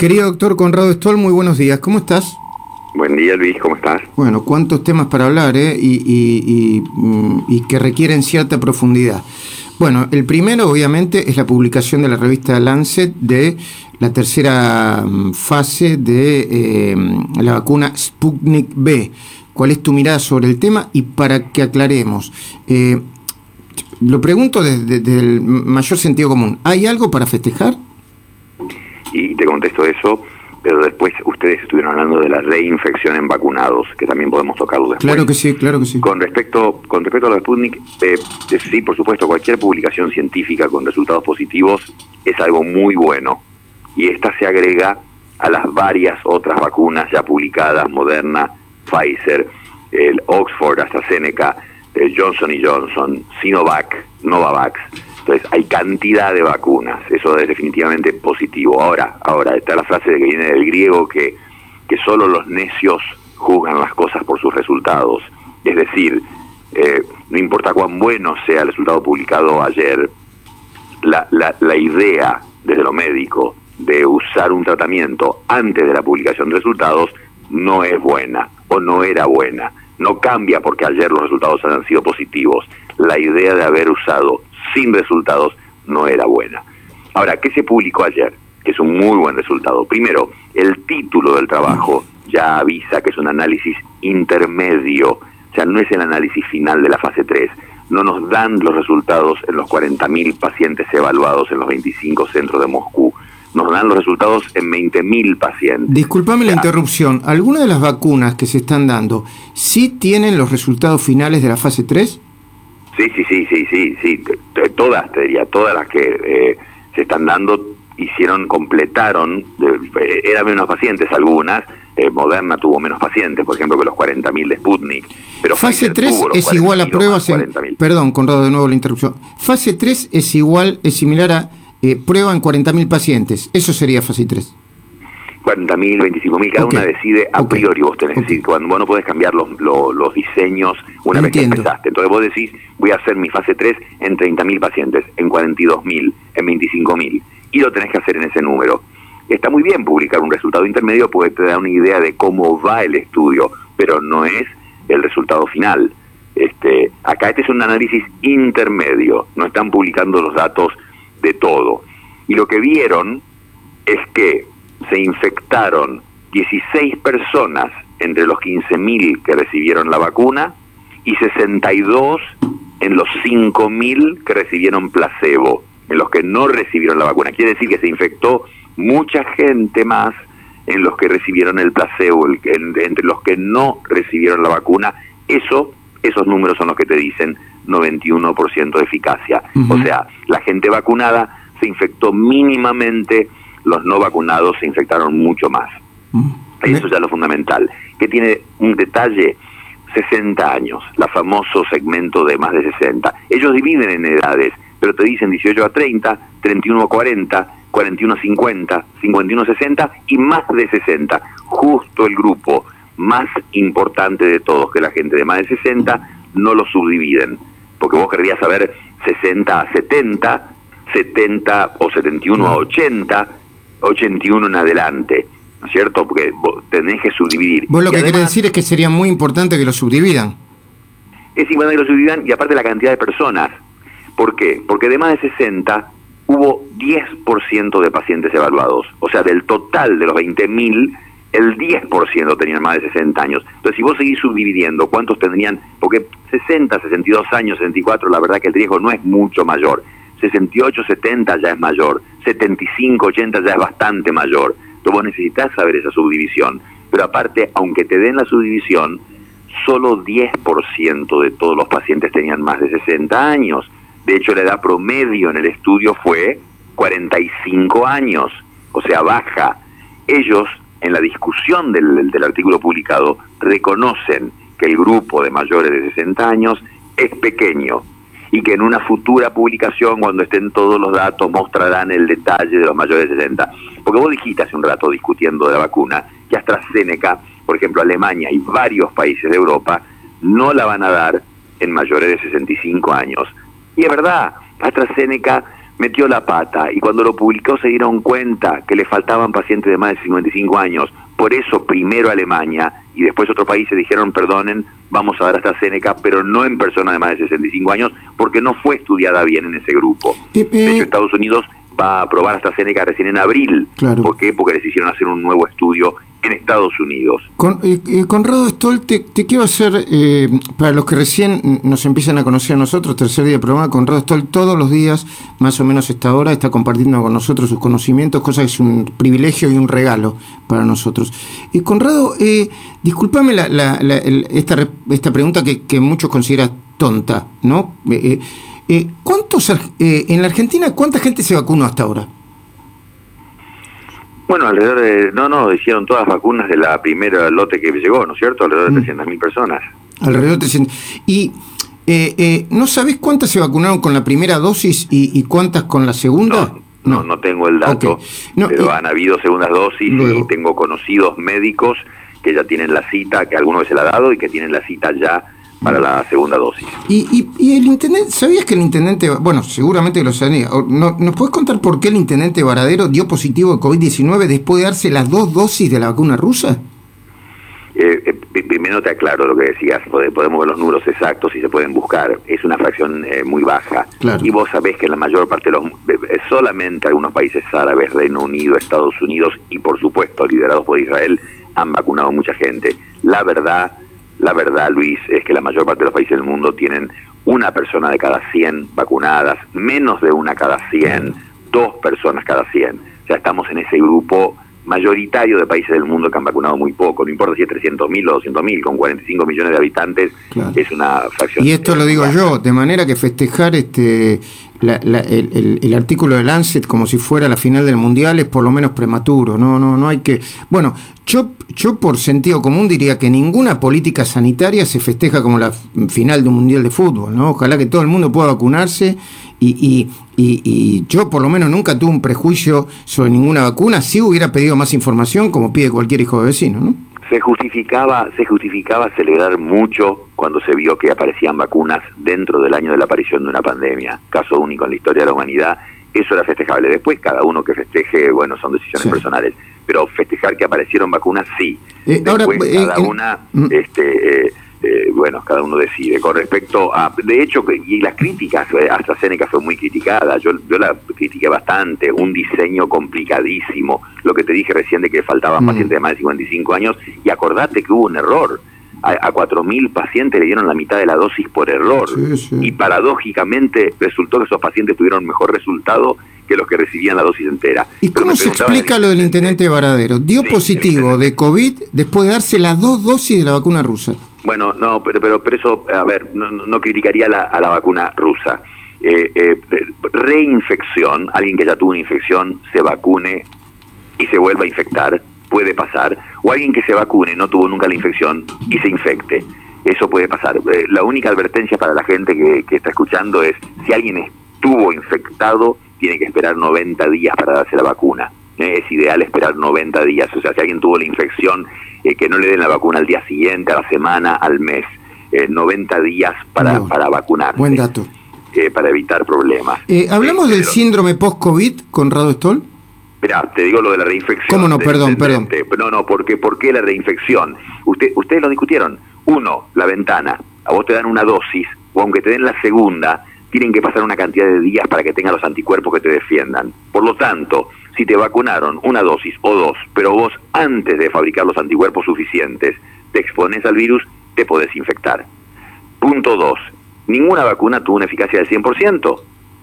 Querido doctor Conrado Stoll, muy buenos días. ¿Cómo estás? Buen día, Luis. ¿Cómo estás? Bueno, cuántos temas para hablar ¿eh? y, y, que requieren cierta profundidad. Bueno, el primero, obviamente, es la publicación de la revista Lancet de la tercera mm, fase de eh, la vacuna Sputnik B. ¿Cuál es tu mirada sobre el tema? Y para que aclaremos, eh, lo pregunto desde, el mayor sentido común. ¿Hay algo para festejar? Y te contesto eso, pero después ustedes estuvieron hablando de la reinfección en vacunados, que también podemos tocarlo después. Claro que sí, claro que sí. Con respecto, con respecto a la Sputnik, eh, sí, por supuesto, cualquier publicación científica con resultados positivos es algo muy bueno. Y esta se agrega a las varias otras vacunas ya publicadas, Moderna, Pfizer, el Oxford, AstraZeneca, el Johnson y Johnson, Sinovac, Novavax. Entonces hay cantidad de vacunas, eso es definitivamente positivo. Ahora, ahora está la frase que viene del griego que, que solo los necios juzgan las cosas por sus resultados. Es decir, eh, no importa cuán bueno sea el resultado publicado ayer, la, la, la idea desde lo médico de usar un tratamiento antes de la publicación de resultados no es buena o no era buena. No cambia porque ayer los resultados hayan sido positivos. La idea de haber usado sin resultados no era buena. Ahora, ¿qué se publicó ayer? Que es un muy buen resultado. Primero, el título del trabajo ya avisa que es un análisis intermedio, o sea, no es el análisis final de la fase 3. No nos dan los resultados en los 40.000 pacientes evaluados en los 25 centros de Moscú nos dan los resultados en 20.000 pacientes. Disculpame la interrupción. ¿Algunas de las vacunas que se están dando sí tienen los resultados finales de la fase 3? Sí, sí, sí, sí, sí, sí. Todas, te diría, todas las que eh, se están dando hicieron, completaron, eh, eran menos pacientes algunas, eh, Moderna tuvo menos pacientes, por ejemplo, que los 40.000 de Sputnik. Pero fase 3 es igual a pruebas en... Perdón, Conrado, de nuevo la interrupción. Fase 3 es igual, es similar a eh, prueba en 40.000 pacientes. Eso sería fase 3. 40.000, 25.000, cada una decide a priori. Vos tenés decir, cuando vos no podés cambiar los, los, diseños una vez que empezaste. Entonces vos decís, voy a hacer mi fase 3 en 30.000 pacientes, en 42.000, en 25.000. Y lo tenés que hacer en ese número. Está muy bien publicar un resultado intermedio porque te da una idea de cómo va el estudio, pero no es el resultado final. Este, acá este es un análisis intermedio, no están publicando los datos de todo. Y lo que vieron es que se infectaron 16 personas entre los 15.000 que recibieron la vacuna y 62 en los 5.000 que recibieron placebo, en los que no recibieron la vacuna. Quiere decir que se infectó mucha gente más en los que recibieron el placebo, entre los que no recibieron la vacuna. Eso, esos números son los que te dicen 91% de eficacia. O sea, la gente vacunada se infectó mínimamente, los no vacunados se infectaron mucho más. Eso ya es lo fundamental. Que tiene un detalle, 60 años, la famoso segmento de más de 60. Ellos dividen en edades, pero te dicen 18 a 30, 31 a 40, 41 a 50, 51 a 60 y más de 60. Justo el grupo más importante de todos, que la gente de más de 60, no lo subdividen porque vos querrías saber 60 a 70, 70 o 71 a 80, 81 en adelante, ¿no es cierto? Porque vos tenés que subdividir. Vos lo que querés decir es que sería muy importante que lo subdividan. Es importante que lo subdividan y aparte la cantidad de personas. ¿Por qué? Porque de más de 60 hubo 10% de pacientes evaluados. O sea, del total de los 20.000 el 10% tenían más de 60 años. Entonces, si vos seguís subdividiendo, ¿cuántos tendrían? Porque 60, 62 años, 64, la verdad que el riesgo no es mucho mayor. 68, 70 ya es mayor. 75, 80 ya es bastante mayor. Entonces, vos necesitas saber esa subdivisión. Pero aparte, aunque te den la subdivisión, solo 10% de todos los pacientes tenían más de 60 años. De hecho, la edad promedio en el estudio fue 45 años, o sea, baja. Ellos en la discusión del, artículo publicado, reconocen que el grupo de mayores de 60 años es pequeño y que en una futura publicación, cuando estén todos los datos, mostrarán el detalle de los mayores de 60. Porque vos dijiste hace un rato, discutiendo de la vacuna, que AstraZeneca, por ejemplo, Alemania y varios países de Europa, no la van a dar en mayores de 65 años. Y es verdad, AstraZeneca metió la pata y cuando lo publicó se dieron cuenta que le faltaban pacientes de más de 55 años. Por eso primero Alemania y después otros países dijeron, perdonen, vamos a dar hasta Seneca, pero no en personas de más de 65 años, porque no fue estudiada bien en ese grupo. De hecho, Estados Unidos va a aprobar hasta Seneca recién en abril. ¿Por qué? Porque les hicieron hacer un nuevo estudio en Estados Unidos. Con, eh, eh, Conrado Stoll, te, quiero hacer, eh, para los que recién nos empiezan a conocer a nosotros, tercer día de programa, Conrado Stoll todos los días, más o menos esta hora, está compartiendo con nosotros sus conocimientos, cosa que es un privilegio y un regalo para nosotros. Y Conrado, eh, discúlpame esta, esta pregunta que, que muchos consideran tonta, ¿no? ¿Cuántos, en la Argentina, cuánta gente se vacunó hasta ahora? Bueno, alrededor de, no, no, hicieron todas vacunas de la primera lote que llegó, ¿no es cierto? Alrededor de 300.000 mm. personas. Alrededor de 300. Y eh, eh, ¿no sabés cuántas se vacunaron con la primera dosis y, cuántas con la segunda? No, no, tengo el dato, pero han habido segundas dosis y tengo conocidos médicos que ya tienen la cita, que alguno se la ha dado y que tienen la cita ya para la segunda dosis. ¿Y, y, el intendente, sabías que el intendente, bueno, seguramente lo sabía, ¿no, ¿nos puedes contar por qué el intendente Varadero dio positivo de COVID-19 después de darse las dos dosis de la vacuna rusa? Eh, eh, primero te aclaro lo que decías, podemos ver los números exactos y se pueden buscar, es una fracción eh, muy baja. Y vos sabés que en la mayor parte de los, solamente algunos países árabes, Reino Unido, Estados Unidos y por supuesto liderados por Israel, han vacunado mucha gente. La verdad la verdad, Luis, es que la mayor parte de los países del mundo tienen una persona de cada 100 vacunadas, menos de una cada 100, dos personas cada 100. O sea, estamos en ese grupo mayoritario de países del mundo que han vacunado muy poco, no importa si es 300.000 o 200.000, con 45 millones de habitantes es una fracción. Y esto lo digo yo, de manera que festejar este el, artículo de Lancet como si fuera la final del Mundial es por lo menos prematuro, no, no, no hay que... Bueno, yo, yo por sentido común diría que ninguna política sanitaria se festeja como la final de un Mundial de Fútbol, ¿no? Ojalá que todo el mundo pueda vacunarse y, y, yo por lo menos nunca tuve un prejuicio sobre ninguna vacuna, si hubiera pedido más información como pide cualquier hijo de vecino, ¿no? Se justificaba, se justificaba celebrar mucho cuando se vio que aparecían vacunas dentro del año de la aparición de una pandemia, caso único en la historia de la humanidad, eso era festejable. Después cada uno que festeje, bueno, son decisiones personales, pero festejar que aparecieron vacunas sí. Eh, Después eh, cada una mm. este, eh, bueno, cada uno decide. Con respecto a, de hecho, y las críticas, hasta Seneca fue muy criticada, yo, yo la critiqué bastante, un diseño complicadísimo, lo que te dije recién de que faltaban mm. pacientes de más de 55 años, y acordate que hubo un error, a, a 4.000 pacientes le dieron la mitad de la dosis por error, y paradójicamente resultó que esos pacientes tuvieron mejor resultado que los que recibían la dosis entera. ¿Y cómo se explica lo del intendente Varadero? Dio positivo de COVID después de darse las dos dosis de la vacuna rusa. Bueno, no, pero, pero, pero eso, a ver, no, criticaría la, a la vacuna rusa. Eh, eh, reinfección, alguien que ya tuvo una infección, se vacune y se vuelva a infectar, puede pasar. O alguien que se vacune, no tuvo nunca la infección y se infecte. Eso puede pasar. Eh, la única advertencia para la gente que, que está escuchando es, si alguien estuvo infectado, tiene que esperar 90 días para darse la vacuna. Es ideal esperar 90 días. O sea, si alguien tuvo la infección eh, que no le den la vacuna al día siguiente, a la semana, al mes. 90 eh, días para, para vacunar. Buen dato. Eh, para evitar problemas. ¿Hablamos del síndrome post-COVID, Conrado Stoll? Espera, te digo lo de la reinfección. ¿Cómo no? Perdón, perdón. No, no, porque ¿por qué la reinfección? Usted, ustedes lo discutieron. Uno, la ventana. A vos te dan una dosis, o aunque te den la segunda, tienen que pasar una cantidad de días para que tengan los anticuerpos que te defiendan. Por lo tanto, si te vacunaron una dosis o dos, pero vos antes de fabricar los anticuerpos suficientes te expones al virus, te podés infectar. Punto dos, ninguna vacuna tuvo una eficacia del 100%.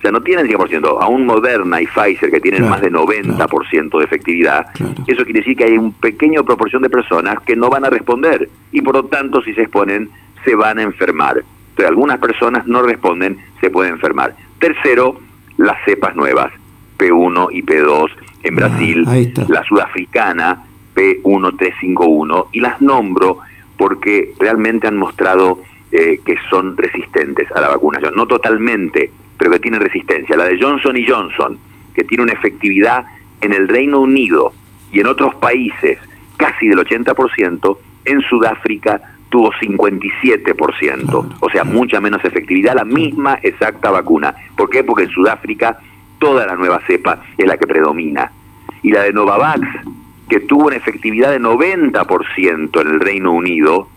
O sea, no tienen 100%. Aún Moderna y Pfizer, que tienen más de 90% de efectividad, eso quiere decir que hay un pequeño proporción de personas que no van a responder. Y por lo tanto, si se exponen, se van a enfermar. Entonces, algunas personas no responden, se pueden enfermar. Tercero, las cepas nuevas. P1 y P2 en ah, Brasil, la sudafricana P1351, y las nombro porque realmente han mostrado eh, que son resistentes a la vacunación. No totalmente, pero que tienen resistencia. La de Johnson y Johnson, que tiene una efectividad en el Reino Unido y en otros países casi del 80%, en Sudáfrica tuvo 57%, o sea, mucha menos efectividad, la misma exacta vacuna. ¿Por qué? Porque en Sudáfrica toda la nueva cepa es la que predomina. Y la de Novavax, que tuvo una efectividad de 90% en el Reino Unido,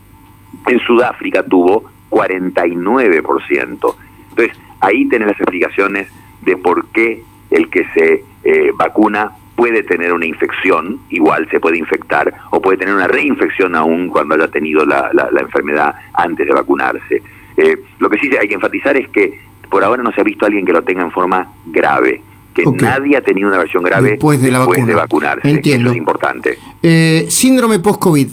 en Sudáfrica tuvo 49%. Entonces, ahí tenés las explicaciones de por qué el que se eh, vacuna puede tener una infección, igual se puede infectar, o puede tener una reinfección aún cuando haya tenido la, enfermedad antes de vacunarse. Eh, lo que sí hay que enfatizar es que por ahora no se ha visto a alguien que lo tenga en forma grave que nadie ha tenido una versión grave después de, la vacunarse. Entiendo. Eso es importante. Eh, síndrome post-COVID.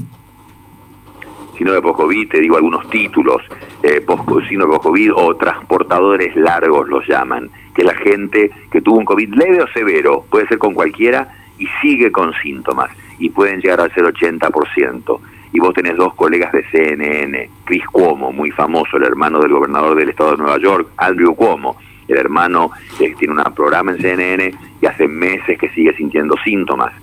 Síndrome post-COVID, te digo algunos títulos. Eh, post síndrome post-COVID o transportadores largos los llaman. Que la gente que tuvo un COVID leve o severo, puede ser con cualquiera, y sigue con síntomas. Y pueden llegar al ser 80%. Y vos tenés dos colegas de CNN, Chris Cuomo, muy famoso, el hermano del gobernador del estado de Nueva York, Andrew Cuomo, el hermano eh, tiene un programa en CNN y hace meses que sigue sintiendo síntomas.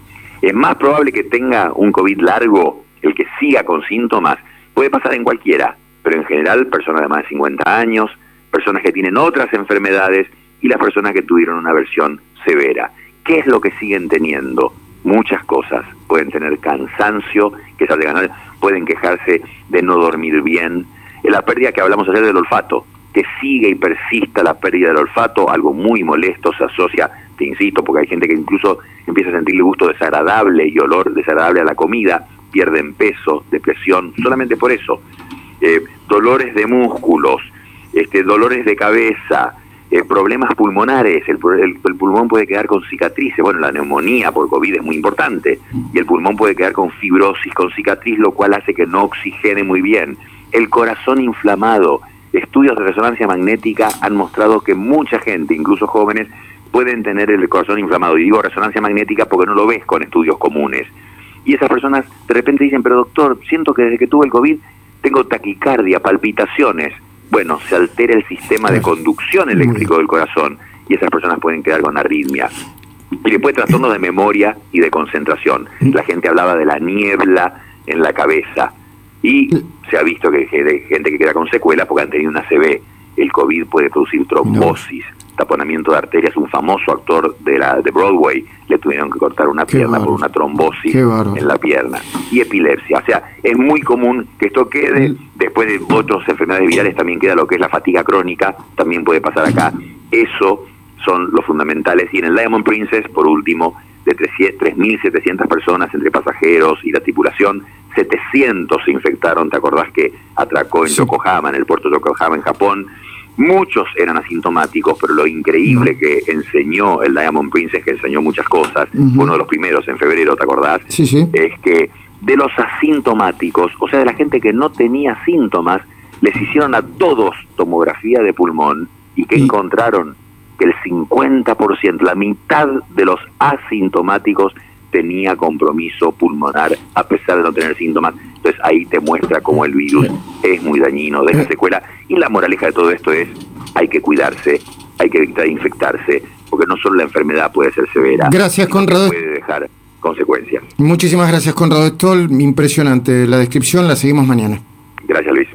Es más probable que tenga un COVID largo, el que siga con síntomas, puede pasar en cualquiera, pero en general personas de más de 50 años, personas que tienen otras enfermedades y las personas que tuvieron una versión severa. ¿Qué es lo que siguen teniendo? Muchas cosas. Pueden tener cansancio, que de ganar, pueden quejarse de no dormir bien, la pérdida que hablamos ayer del olfato que sigue y persista la pérdida del olfato, algo muy molesto, se asocia, te insisto, porque hay gente que incluso empieza a sentirle gusto desagradable y olor desagradable a la comida, pierden peso, depresión, solamente por eso. Eh, dolores de músculos, este, dolores de cabeza, eh, problemas pulmonares, el, el, pulmón puede quedar con cicatrices, bueno, la neumonía por COVID es muy importante, y el pulmón puede quedar con fibrosis, con cicatriz, lo cual hace que no oxigene muy bien. El corazón inflamado, Estudios de resonancia magnética han mostrado que mucha gente, incluso jóvenes, pueden tener el corazón inflamado. Y digo resonancia magnética porque no lo ves con estudios comunes. Y esas personas de repente dicen, pero doctor, siento que desde que tuve el COVID tengo taquicardia, palpitaciones. Bueno, se altera el sistema de conducción eléctrico del corazón y esas personas pueden quedar con arritmia. Y después trastornos de memoria y de concentración. La gente hablaba de la niebla en la cabeza. Y se ha visto que hay gente que queda con secuelas porque han tenido una CB. El COVID puede producir trombosis, taponamiento de arterias. Un famoso actor de, la, de Broadway le tuvieron que cortar una pierna por una trombosis en la pierna. Y epilepsia. O sea, es muy común que esto quede. Después de otras enfermedades virales también queda lo que es la fatiga crónica. También puede pasar acá. Eso son los fundamentales. Y en el Diamond Princess, por último, de 3.700 personas entre pasajeros y la tripulación, 700 se infectaron, ¿te acordás que atracó en Yokohama, en el puerto de Yokohama, en Japón? Muchos eran asintomáticos, pero lo increíble que enseñó el Diamond Princess, que enseñó muchas cosas, uno de los primeros en febrero, ¿te acordás? Es que de los asintomáticos, o sea, de la gente que no tenía síntomas, les hicieron a todos tomografía de pulmón y que encontraron que el 50%, la mitad de los asintomáticos tenía compromiso pulmonar a pesar de no tener síntomas. Entonces ahí te muestra cómo el virus es muy dañino, de la secuela. Y la moraleja de todo esto es, hay que cuidarse, hay que evitar infectarse, porque no solo la enfermedad puede ser severa. Gracias, Conrado. Puede dejar consecuencias. Muchísimas gracias, Conrado. Esto impresionante. La descripción la seguimos mañana. Gracias, Luis.